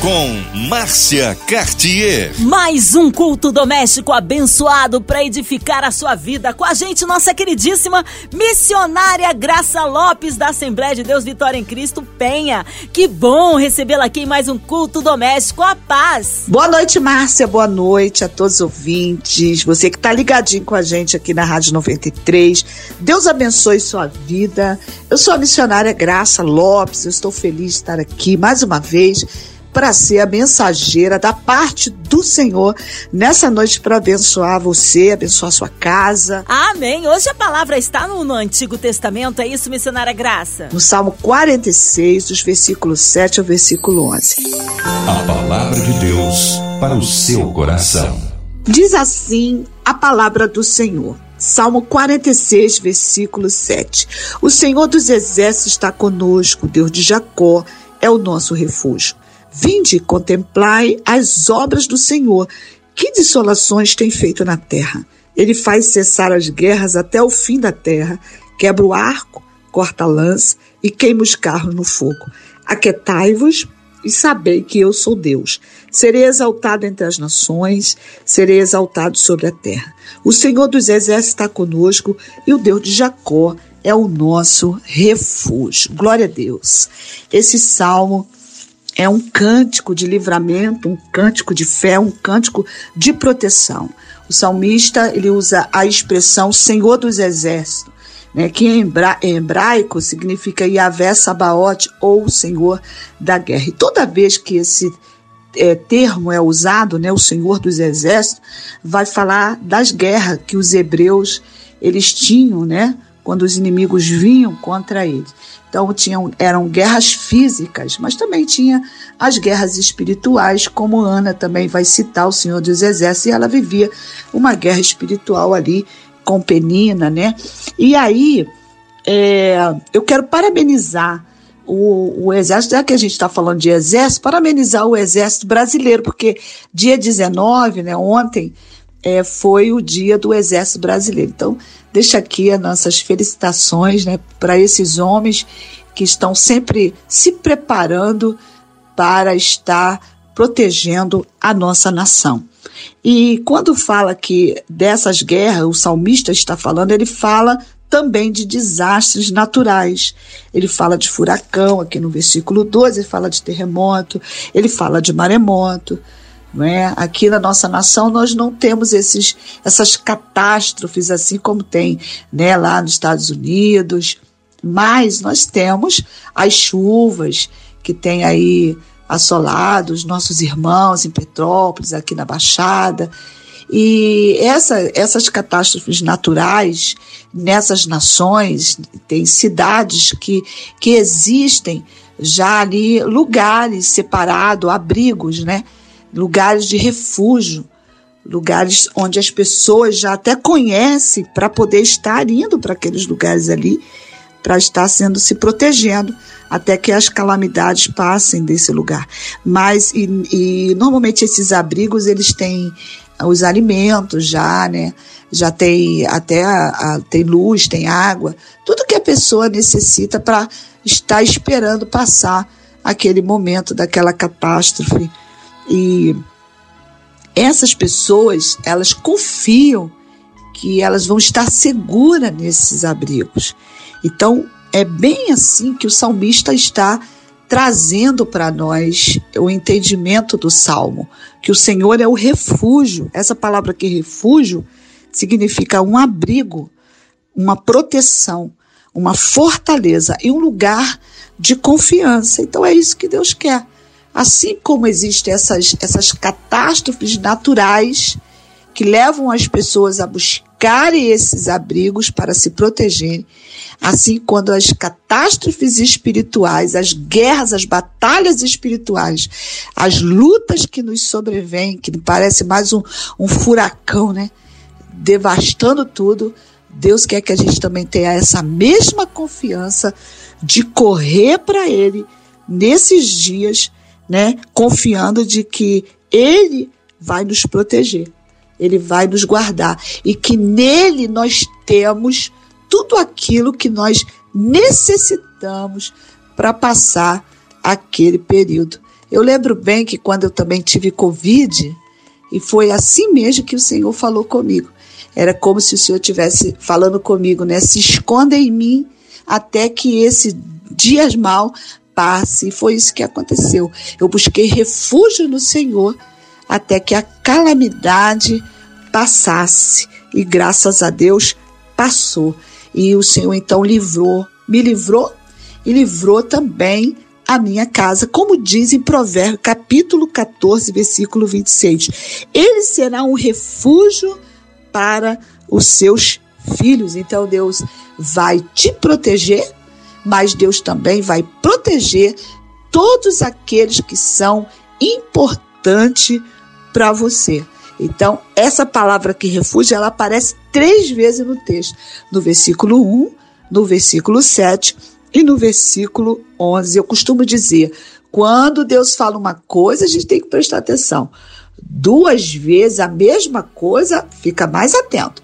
com Márcia Cartier. Mais um culto doméstico abençoado para edificar a sua vida. Com a gente, nossa queridíssima missionária Graça Lopes, da Assembleia de Deus Vitória em Cristo Penha. Que bom recebê-la aqui em mais um culto doméstico. A paz. Boa noite, Márcia. Boa noite a todos os ouvintes. Você que está ligadinho com a gente aqui na Rádio 93. Deus abençoe sua vida. Eu sou a missionária Graça Lopes. Eu estou feliz de estar aqui mais uma vez para ser a mensageira da parte do Senhor nessa noite para abençoar você, abençoar sua casa. Amém. Hoje a palavra está no, no, Antigo Testamento, é isso, missionária Graça? No Salmo 46, dos versículos 7 ao versículo 11. A palavra de Deus para o seu coração. Diz assim a palavra do Senhor. Salmo 46, versículo 7. O Senhor dos exércitos está conosco, Deus de Jacó é o nosso refúgio. Vinde contemplai as obras do Senhor. Que desolações tem feito na terra? Ele faz cessar as guerras até o fim da terra, quebra o arco, corta a lança e queima os carros no fogo. Aquetai-vos e sabei que eu sou Deus. Serei exaltado entre as nações, serei exaltado sobre a terra. O Senhor dos exércitos está conosco e o Deus de Jacó é o nosso refúgio. Glória a Deus. Esse salmo é um cântico de livramento, um cântico de fé, um cântico de proteção. O salmista ele usa a expressão Senhor dos Exércitos, né, que em, hebraico significa Yahvé Sabaote ou Senhor da Guerra. E toda vez que esse é, termo é usado, né, o Senhor dos Exércitos, vai falar das guerras que os hebreus eles tinham, né, quando os inimigos vinham contra eles. Então tinham, eram guerras físicas, mas também tinha as guerras espirituais, como Ana também vai citar o Senhor dos Exércitos, e ela vivia uma guerra espiritual ali com Penina, né? E aí é, eu quero parabenizar o, o, exército, já que a gente está falando de exército, parabenizar o exército brasileiro, porque dia 19, né, ontem, é, foi o dia do exército brasileiro. Então, deixa aqui as nossas felicitações né, para esses homens que estão sempre se preparando para estar protegendo a nossa nação. E quando fala que dessas guerras, o salmista está falando, ele fala também de desastres naturais. Ele fala de furacão, aqui no versículo 12, ele fala de terremoto, ele fala de maremoto. É? Aqui na nossa nação nós não temos esses, essas catástrofes assim como tem né, lá nos Estados Unidos, mas nós temos as chuvas que tem aí assolado os nossos irmãos em Petrópolis, aqui na Baixada. E essa, essas catástrofes naturais nessas nações, tem cidades que, que existem já ali, lugares separados, abrigos, né? Lugares de refúgio, lugares onde as pessoas já até conhecem para poder estar indo para aqueles lugares ali, para estar sendo se protegendo até que as calamidades passem desse lugar. Mas e, e normalmente esses abrigos eles têm os alimentos já, né? Já tem até a, a, tem luz, tem água, tudo que a pessoa necessita para estar esperando passar aquele momento daquela catástrofe e essas pessoas, elas confiam que elas vão estar seguras nesses abrigos. Então, é bem assim que o salmista está trazendo para nós o entendimento do salmo, que o Senhor é o refúgio. Essa palavra aqui, refúgio, significa um abrigo, uma proteção, uma fortaleza e um lugar de confiança. Então é isso que Deus quer. Assim como existem essas, essas catástrofes naturais que levam as pessoas a buscarem esses abrigos para se protegerem, assim quando as catástrofes espirituais, as guerras, as batalhas espirituais, as lutas que nos sobrevêm, que parece mais um, um furacão, né? Devastando tudo, Deus quer que a gente também tenha essa mesma confiança de correr para Ele nesses dias né, confiando de que Ele vai nos proteger. ele vai nos guardar e que nele nós temos tudo aquilo que nós necessitamos para passar aquele período. Eu lembro bem que quando eu também tive Covid, e foi assim mesmo que o Senhor falou comigo. Era como se o Senhor estivesse falando comigo, né? Se esconda em mim até que esse dias mal passe. E foi isso que aconteceu. Eu busquei refúgio no Senhor até que a calamidade passasse. E graças a Deus passou. E o Senhor então livrou, me livrou e livrou também a minha casa, como diz em Provérbios, capítulo 14, versículo 26. Ele será um refúgio para os seus filhos. Então Deus vai te proteger, mas Deus também vai proteger todos aqueles que são importantes para você. Então, essa palavra que refúgio, ela aparece três vezes no texto. No versículo 1, no versículo 7 e no versículo 11. Eu costumo dizer, quando Deus fala uma coisa, a gente tem que prestar atenção. Duas vezes a mesma coisa, fica mais atento.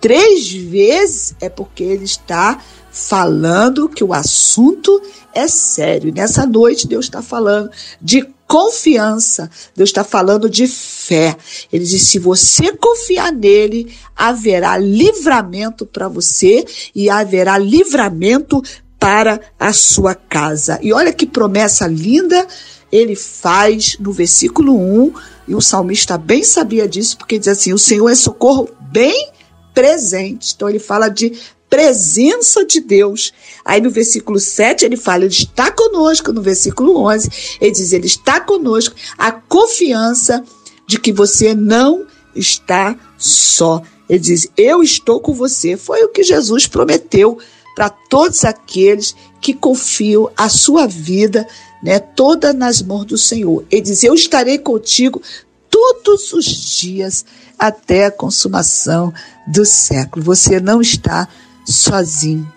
Três vezes é porque ele está falando que o assunto é sério. Nessa noite, Deus está falando de confiança, Deus está falando de fé. Ele diz: se você confiar nele, haverá livramento para você e haverá livramento para a sua casa. E olha que promessa linda ele faz no versículo 1, e o salmista bem sabia disso, porque diz assim: o Senhor é socorro bem presente. Então ele fala de presença de Deus. Aí no versículo 7 ele fala, ele está conosco. No versículo 11 ele diz, ele está conosco. A confiança de que você não está só. Ele diz, eu estou com você. Foi o que Jesus prometeu para todos aqueles que confiam a sua vida, né, toda nas mãos do Senhor. Ele diz, eu estarei contigo todos os dias até a consumação do século. Você não está sozinho.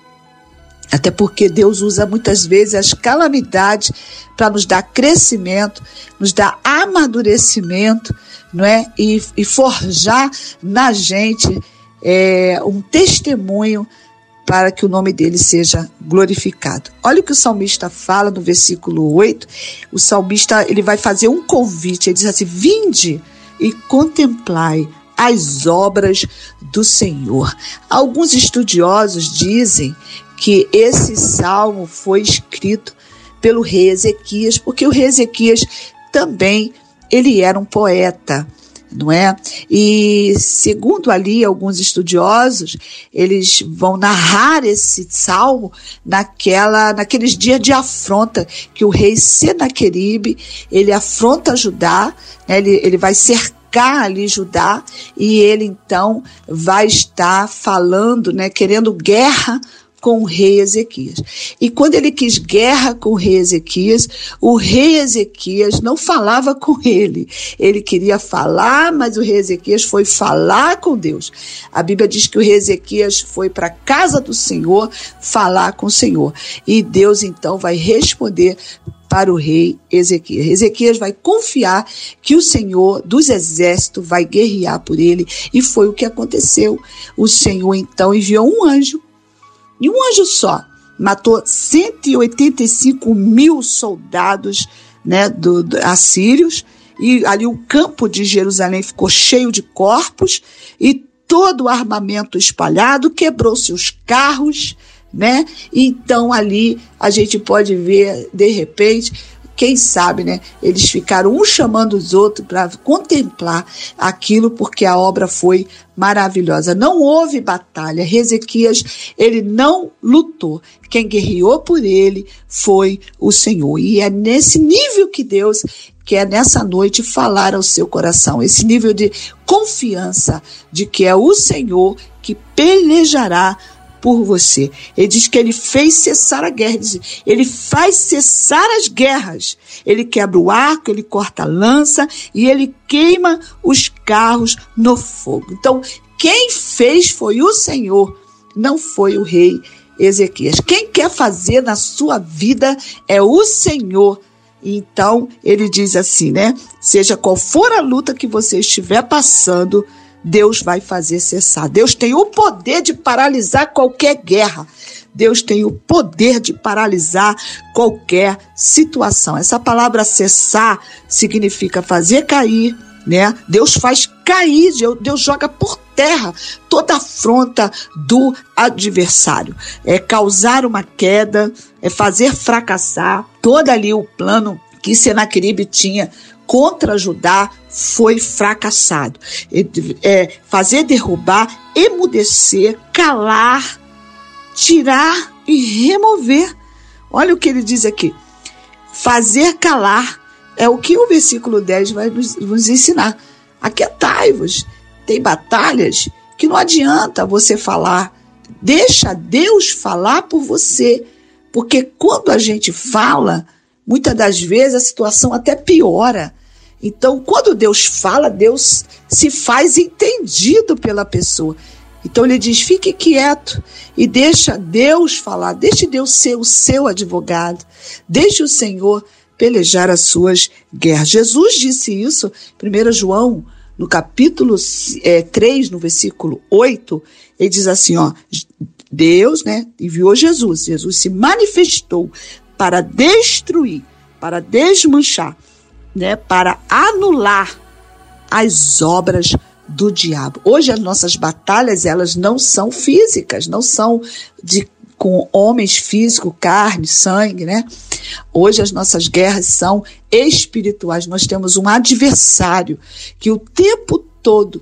Até porque Deus usa muitas vezes as calamidades para nos dar crescimento, nos dar amadurecimento, não é? E, e forjar na gente é, um testemunho para que o nome dele seja glorificado. Olha o que o salmista fala no versículo 8. O salmista ele vai fazer um convite, ele diz assim: "Vinde e contemplai as obras do Senhor". Alguns estudiosos dizem que esse salmo foi escrito pelo rei Ezequias, porque o rei Ezequias também ele era um poeta não é? E segundo ali alguns estudiosos, eles vão narrar esse salmo naquela naqueles dias de afronta que o rei Senaqueribe, ele afronta Judá, né? ele, ele vai cercar ali Judá e ele então vai estar falando, né, querendo guerra com o rei Ezequias. E quando ele quis guerra com o rei Ezequias, o rei Ezequias não falava com ele. Ele queria falar, mas o rei Ezequias foi falar com Deus. A Bíblia diz que o rei Ezequias foi para a casa do Senhor falar com o Senhor. E Deus então vai responder para o rei Ezequias. Ezequias vai confiar que o Senhor dos exércitos vai guerrear por ele, e foi o que aconteceu. O Senhor então enviou um anjo e um anjo só matou 185 mil soldados né, do, do, assírios, e ali o campo de Jerusalém ficou cheio de corpos, e todo o armamento espalhado, quebrou seus carros, né? Então ali a gente pode ver, de repente, quem sabe, né? Eles ficaram um chamando os outros para contemplar aquilo, porque a obra foi maravilhosa. Não houve batalha. Ezequias, ele não lutou. Quem guerreou por ele foi o Senhor. E é nesse nível que Deus quer nessa noite falar ao seu coração. Esse nível de confiança de que é o Senhor que pelejará por você. Ele diz que ele fez cessar a guerra. Ele faz cessar as guerras. Ele quebra o arco, ele corta a lança e ele queima os carros no fogo. Então, quem fez foi o Senhor, não foi o rei Ezequias. Quem quer fazer na sua vida é o Senhor. Então, ele diz assim, né? Seja qual for a luta que você estiver passando, Deus vai fazer cessar. Deus tem o poder de paralisar qualquer guerra. Deus tem o poder de paralisar qualquer situação. Essa palavra cessar significa fazer cair, né? Deus faz cair, Deus joga por terra toda afronta do adversário. É causar uma queda, é fazer fracassar todo ali o plano que Senaqueribe tinha contra Judá foi fracassado. É, fazer derrubar, emudecer, calar, tirar e remover. Olha o que ele diz aqui. Fazer calar é o que o versículo 10 vai nos, nos ensinar. Aquietai-vos. Tem batalhas que não adianta você falar. Deixa Deus falar por você. Porque quando a gente fala, muitas das vezes a situação até piora. Então, quando Deus fala, Deus se faz entendido pela pessoa. Então ele diz: fique quieto e deixa Deus falar, deixe Deus ser o seu advogado, deixe o Senhor pelejar as suas guerras. Jesus disse isso, 1 João, no capítulo é, 3, no versículo 8, ele diz assim: ó, Deus né, enviou Jesus, Jesus se manifestou para destruir, para desmanchar, né, para anular as obras do diabo. Hoje as nossas batalhas, elas não são físicas, não são de com homens físicos, carne, sangue, né? Hoje as nossas guerras são espirituais. Nós temos um adversário que o tempo todo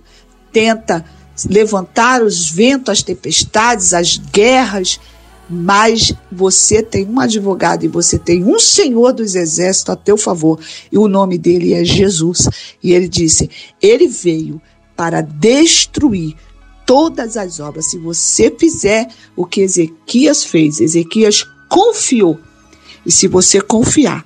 tenta levantar os ventos, as tempestades, as guerras, mas você tem um advogado e você tem um Senhor dos exércitos a teu favor, e o nome dele é Jesus. E ele disse: Ele veio para destruir todas as obras. Se você fizer o que Ezequias fez, Ezequias confiou. E se você confiar,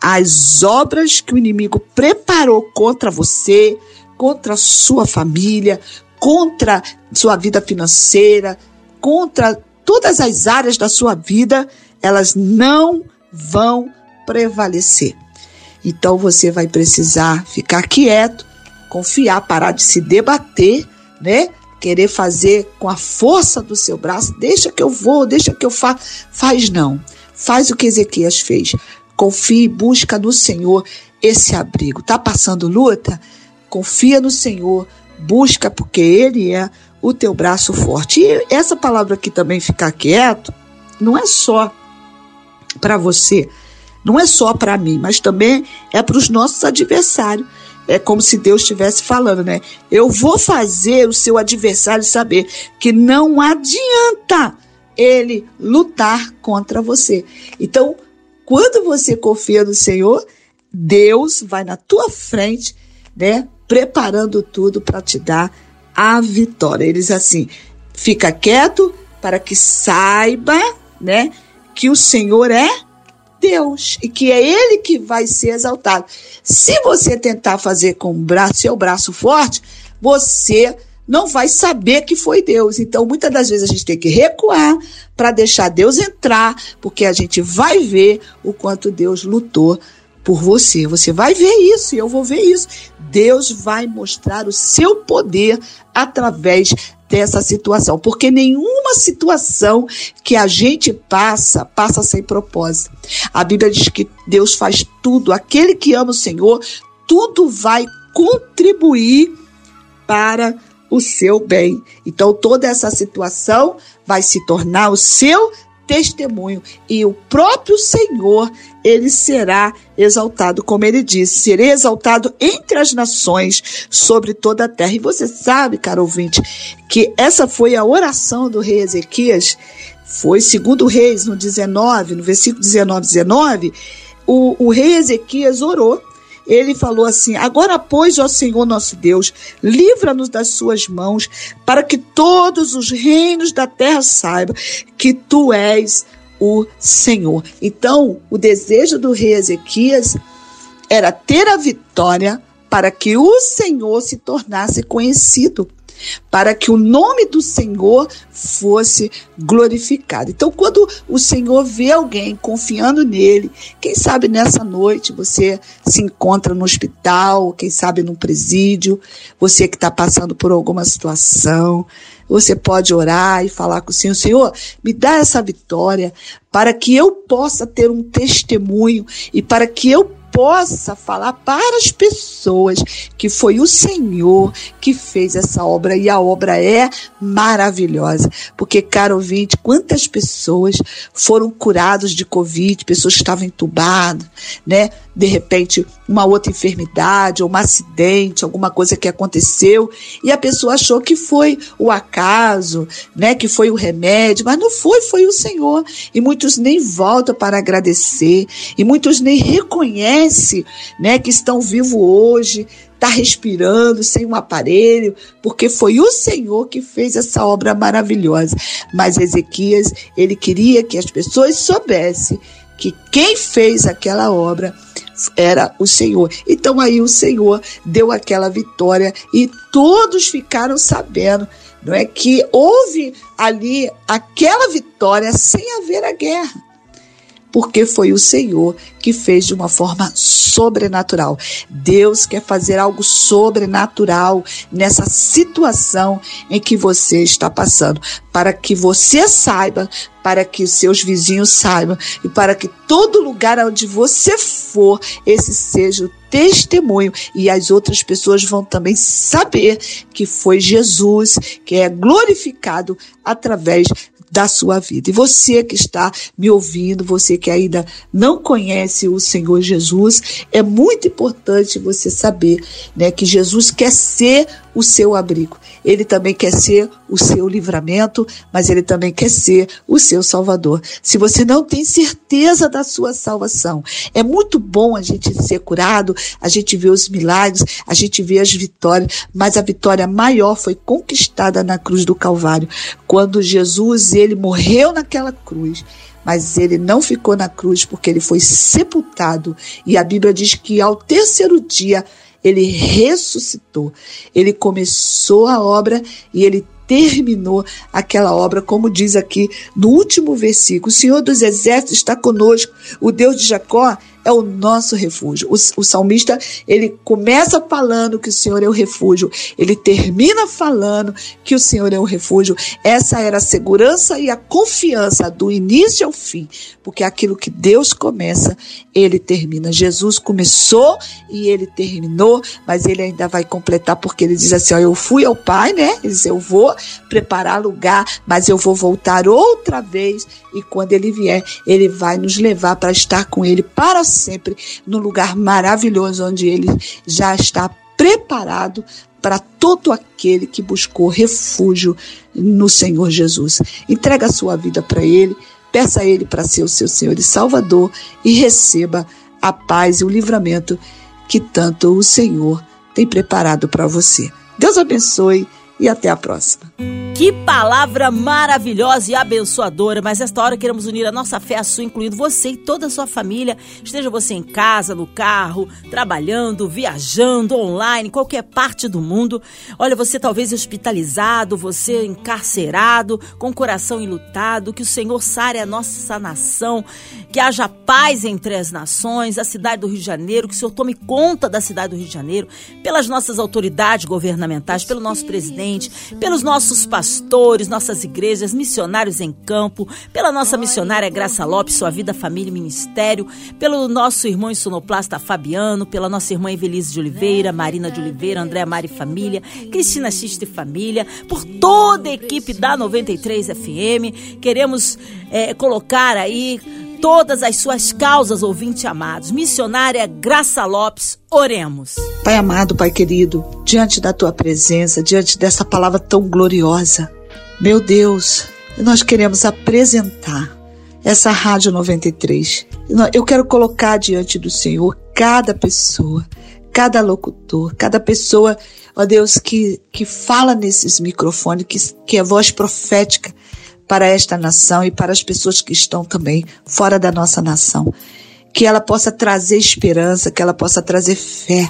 as obras que o inimigo preparou contra você, contra sua família, contra sua vida financeira, contra todas as áreas da sua vida, elas não vão prevalecer. Então você vai precisar ficar quieto, confiar, parar de se debater, né? Querer fazer com a força do seu braço, deixa que eu vou, deixa que eu faço. Faz não. Faz o que Ezequias fez. Confie, busca no Senhor esse abrigo. Tá passando luta? Confia no Senhor, busca porque Ele é o teu braço forte. E essa palavra aqui também, ficar quieto, não é só para você, não é só para mim, mas também é para os nossos adversários é como se Deus estivesse falando, né? Eu vou fazer o seu adversário saber que não adianta ele lutar contra você. Então, quando você confia no Senhor, Deus vai na tua frente, né? Preparando tudo para te dar a vitória. Eles assim, fica quieto para que saiba, né? Que o Senhor é Deus e que é Ele que vai ser exaltado. Se você tentar fazer com o braço, seu braço forte, você não vai saber que foi Deus. Então, muitas das vezes a gente tem que recuar para deixar Deus entrar, porque a gente vai ver o quanto Deus lutou por você. Você vai ver isso e eu vou ver isso. Deus vai mostrar o seu poder através dessa situação, porque nenhuma situação que a gente passa, passa sem propósito. A Bíblia diz que Deus faz tudo, aquele que ama o Senhor, tudo vai contribuir para o seu bem. Então toda essa situação vai se tornar o seu testemunho e o próprio Senhor ele será exaltado, como ele disse, serei exaltado entre as nações sobre toda a terra. E você sabe, caro ouvinte, que essa foi a oração do rei Ezequias, foi segundo Reis no 19, no versículo 19, 19, o, o rei Ezequias orou ele falou assim: Agora, pois, ó Senhor nosso Deus, livra-nos das suas mãos, para que todos os reinos da terra saibam que tu és o Senhor. Então, o desejo do rei Ezequias era ter a vitória para que o Senhor se tornasse conhecido. Para que o nome do Senhor fosse glorificado. Então, quando o Senhor vê alguém confiando nele, quem sabe nessa noite você se encontra no hospital, quem sabe num presídio, você que está passando por alguma situação, você pode orar e falar com o Senhor: Senhor, me dá essa vitória para que eu possa ter um testemunho e para que eu possa falar para as pessoas que foi o Senhor que fez essa obra e a obra é maravilhosa. Porque, caro ouvinte, quantas pessoas foram curadas de Covid, pessoas que estavam entubadas, né? de repente uma outra enfermidade ou um acidente, alguma coisa que aconteceu e a pessoa achou que foi o acaso, né, que foi o remédio, mas não foi, foi o Senhor. E muitos nem voltam para agradecer e muitos nem reconhecem, né, que estão vivos hoje, está respirando sem um aparelho, porque foi o Senhor que fez essa obra maravilhosa. Mas Ezequias, ele queria que as pessoas soubessem que quem fez aquela obra era o Senhor. Então aí o Senhor deu aquela vitória e todos ficaram sabendo, não é que houve ali aquela vitória sem haver a guerra porque foi o Senhor que fez de uma forma sobrenatural. Deus quer fazer algo sobrenatural nessa situação em que você está passando, para que você saiba, para que seus vizinhos saibam e para que todo lugar onde você for, esse seja o testemunho e as outras pessoas vão também saber que foi Jesus que é glorificado através da sua vida. E você que está me ouvindo, você que ainda não conhece o Senhor Jesus, é muito importante você saber, né, que Jesus quer ser o seu abrigo. Ele também quer ser o seu livramento, mas ele também quer ser o seu salvador. Se você não tem certeza da sua salvação, é muito bom a gente ser curado, a gente ver os milagres, a gente ver as vitórias, mas a vitória maior foi conquistada na cruz do Calvário, quando Jesus ele morreu naquela cruz mas ele não ficou na cruz porque ele foi sepultado. E a Bíblia diz que ao terceiro dia ele ressuscitou. Ele começou a obra e ele terminou aquela obra, como diz aqui no último versículo. O Senhor dos Exércitos está conosco, o Deus de Jacó é o nosso refúgio. O, o, salmista, ele começa falando que o Senhor é o refúgio, ele termina falando que o Senhor é o refúgio. Essa era a segurança e a confiança do início ao fim, porque aquilo que Deus começa, ele termina. Jesus começou e ele terminou, mas ele ainda vai completar, porque ele diz assim: ó, Eu fui ao Pai, né? Ele diz: Eu vou preparar lugar, mas eu vou voltar outra vez, e quando ele vier, ele vai nos levar para estar com ele para sempre no lugar maravilhoso onde ele já está preparado para todo aquele que buscou refúgio no Senhor Jesus. Entrega a sua vida para ele, peça a ele para ser o seu Senhor e Salvador e receba a paz e o livramento que tanto o Senhor tem preparado para você. Deus abençoe e até a próxima. Que palavra maravilhosa e abençoadora, mas esta hora queremos unir a nossa fé à sua, incluindo você e toda a sua família. Esteja você em casa, no carro, trabalhando, viajando, online, qualquer parte do mundo. Olha, você talvez hospitalizado, você encarcerado, com o coração enlutado, que o Senhor sare a nossa nação, que haja paz entre as nações, a cidade do Rio de Janeiro, que o Senhor tome conta da cidade do Rio de Janeiro, pelas nossas autoridades governamentais, pelo nosso presidente, pelos nossos pastores pastores, nossas igrejas, missionários em campo, pela nossa missionária Graça Lopes, sua vida, família e ministério, pelo nosso irmão insonoplasta Fabiano, pela nossa irmã Evelise de Oliveira, Marina de Oliveira, André Mari Família, Cristina Xiste Família, por toda a equipe da 93 FM. Queremos é, colocar aí todas as suas causas, ouvinte amados. Missionária Graça Lopes, oremos. Pai amado, Pai querido, diante da tua presença, diante dessa palavra tão gloriosa, meu Deus, nós queremos apresentar essa Rádio 93. Eu quero colocar diante do Senhor cada pessoa, cada locutor, cada pessoa, ó Deus, que, que fala nesses microfones, que, que é voz profética para esta nação e para as pessoas que estão também fora da nossa nação. Que ela possa trazer esperança, que ela possa trazer fé,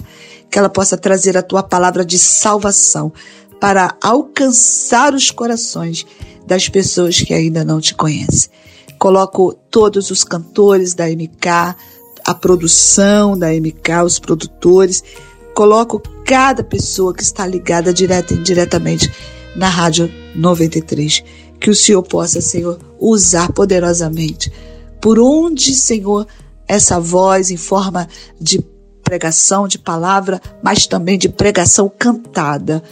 que ela possa trazer a tua palavra de salvação para alcançar os corações das pessoas que ainda não te conhecem. Coloco todos os cantores da MK, a produção da MK, os produtores, coloco cada pessoa que está ligada direta e indiretamente na Rádio 93. Que o Senhor possa, Senhor, usar poderosamente. Por onde, Senhor, essa voz em forma de pregação, de palavra, mas também de pregação cantada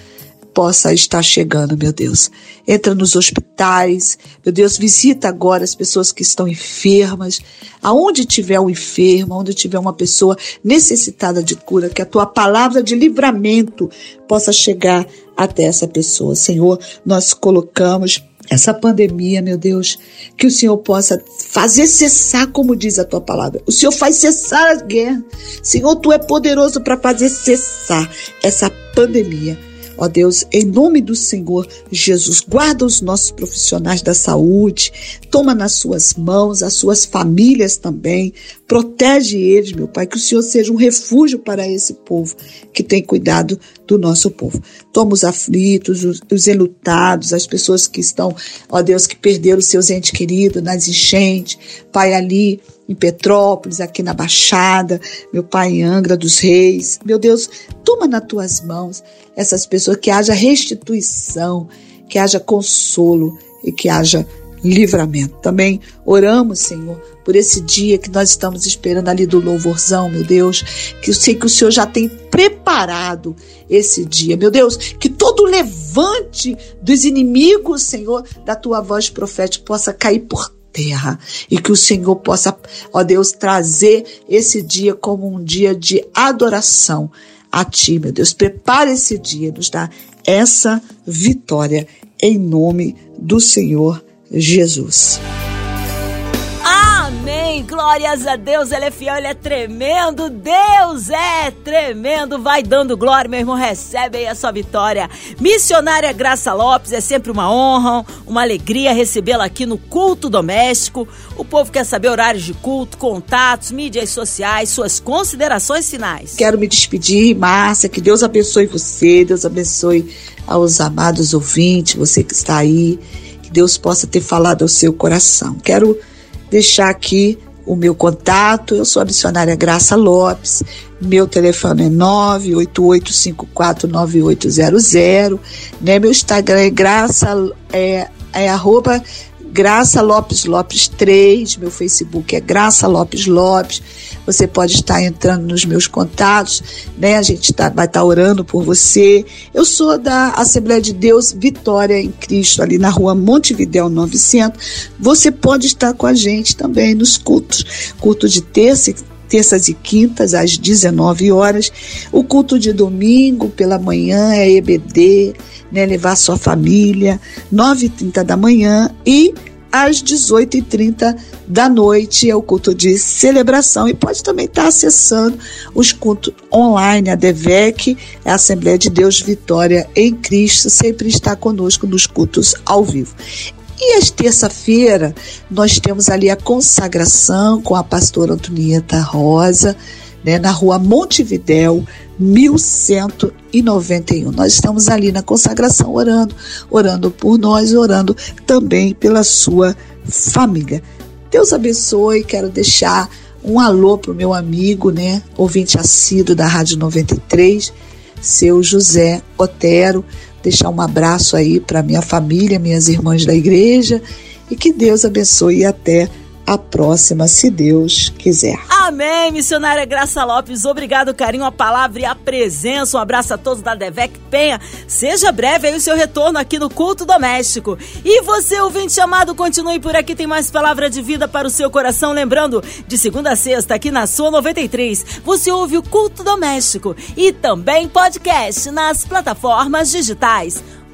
possa estar chegando, meu Deus. Entra nos hospitais, meu Deus, visita agora as pessoas que estão enfermas. Aonde tiver um enfermo, onde tiver uma pessoa necessitada de cura, que a tua palavra de livramento possa chegar até essa pessoa. Senhor, nós colocamos essa pandemia, meu Deus, que o Senhor possa fazer cessar, como diz a tua palavra. O Senhor faz cessar a guerra. Senhor, tu é poderoso para fazer cessar essa pandemia. Ó Deus, em nome do Senhor Jesus, guarda os nossos profissionais da saúde, toma nas suas mãos as suas famílias também, protege eles, meu Pai, que o Senhor seja um refúgio para esse povo que tem cuidado do nosso povo. Toma os aflitos, os, os enlutados, as pessoas que estão, ó Deus, que perderam seus entes queridos nas enchentes, Pai, ali em Petrópolis, aqui na Baixada, meu pai em Angra dos Reis. Meu Deus, toma nas tuas mãos essas pessoas, que haja restituição, que haja consolo e que haja livramento. Também oramos, Senhor, por esse dia que nós estamos esperando ali do louvorzão, meu Deus, que eu sei que o Senhor já tem preparado esse dia, meu Deus, que todo levante dos inimigos, Senhor, da tua voz profética possa cair por terra e que o Senhor possa, ó Deus, trazer esse dia como um dia de adoração a Ti, meu Deus. Prepare esse dia, nos dá essa vitória em nome do Senhor Jesus. Glórias a Deus. Ele é fiel, ele é tremendo. Deus é tremendo. Vai dando glória, meu irmão. Recebe aí a sua vitória. Missionária Graça Lopes, é sempre uma honra, uma alegria recebê-la aqui no culto doméstico. O povo quer saber horários de culto, contatos, mídias sociais, suas considerações finais. Quero me despedir, Márcia. Que Deus abençoe você, Deus abençoe aos amados ouvintes, você que está aí. Que Deus possa ter falado ao seu coração. Quero deixar aqui o meu contato. Eu sou a missionária Graça Lopes. Meu telefone é 988549800, né? Meu Instagram é graça é, é arroba Graça Lopes Lopes 3, meu Facebook é Graça Lopes Lopes. Você pode estar entrando nos meus contatos, né? A gente tá, vai estar tá orando por você. Eu sou da Assembleia de Deus Vitória em Cristo, ali na rua Montevidéu 900. Você pode estar com a gente também nos cultos. Culto de terça terças e quintas às 19 horas. O culto de domingo pela manhã é EBD, né, levar sua família, 9h30 da manhã e às 18h30 da noite é o culto de celebração e pode também estar acessando os cultos online, a DEVEC, a Assembleia de Deus Vitória em Cristo, sempre está conosco nos cultos ao vivo. E às terça-feira nós temos ali a consagração com a pastora Antonieta Rosa, né, na rua Montevidéu, 1191. Nós estamos ali na consagração orando, orando por nós, orando também pela sua família. Deus abençoe, quero deixar um alô para o meu amigo, né, ouvinte assíduo da Rádio 93, seu José Otero, deixar um abraço aí para minha família, minhas irmãs da igreja e que Deus abençoe e até a próxima, se Deus quiser. Amém, missionária Graça Lopes. Obrigado, carinho, a palavra e a presença. Um abraço a todos da Devec Penha. Seja breve aí o seu retorno aqui no culto doméstico. E você, ouvinte chamado, continue por aqui. Tem mais palavra de vida para o seu coração. Lembrando, de segunda a sexta, aqui na sua 93, você ouve o culto doméstico e também podcast nas plataformas digitais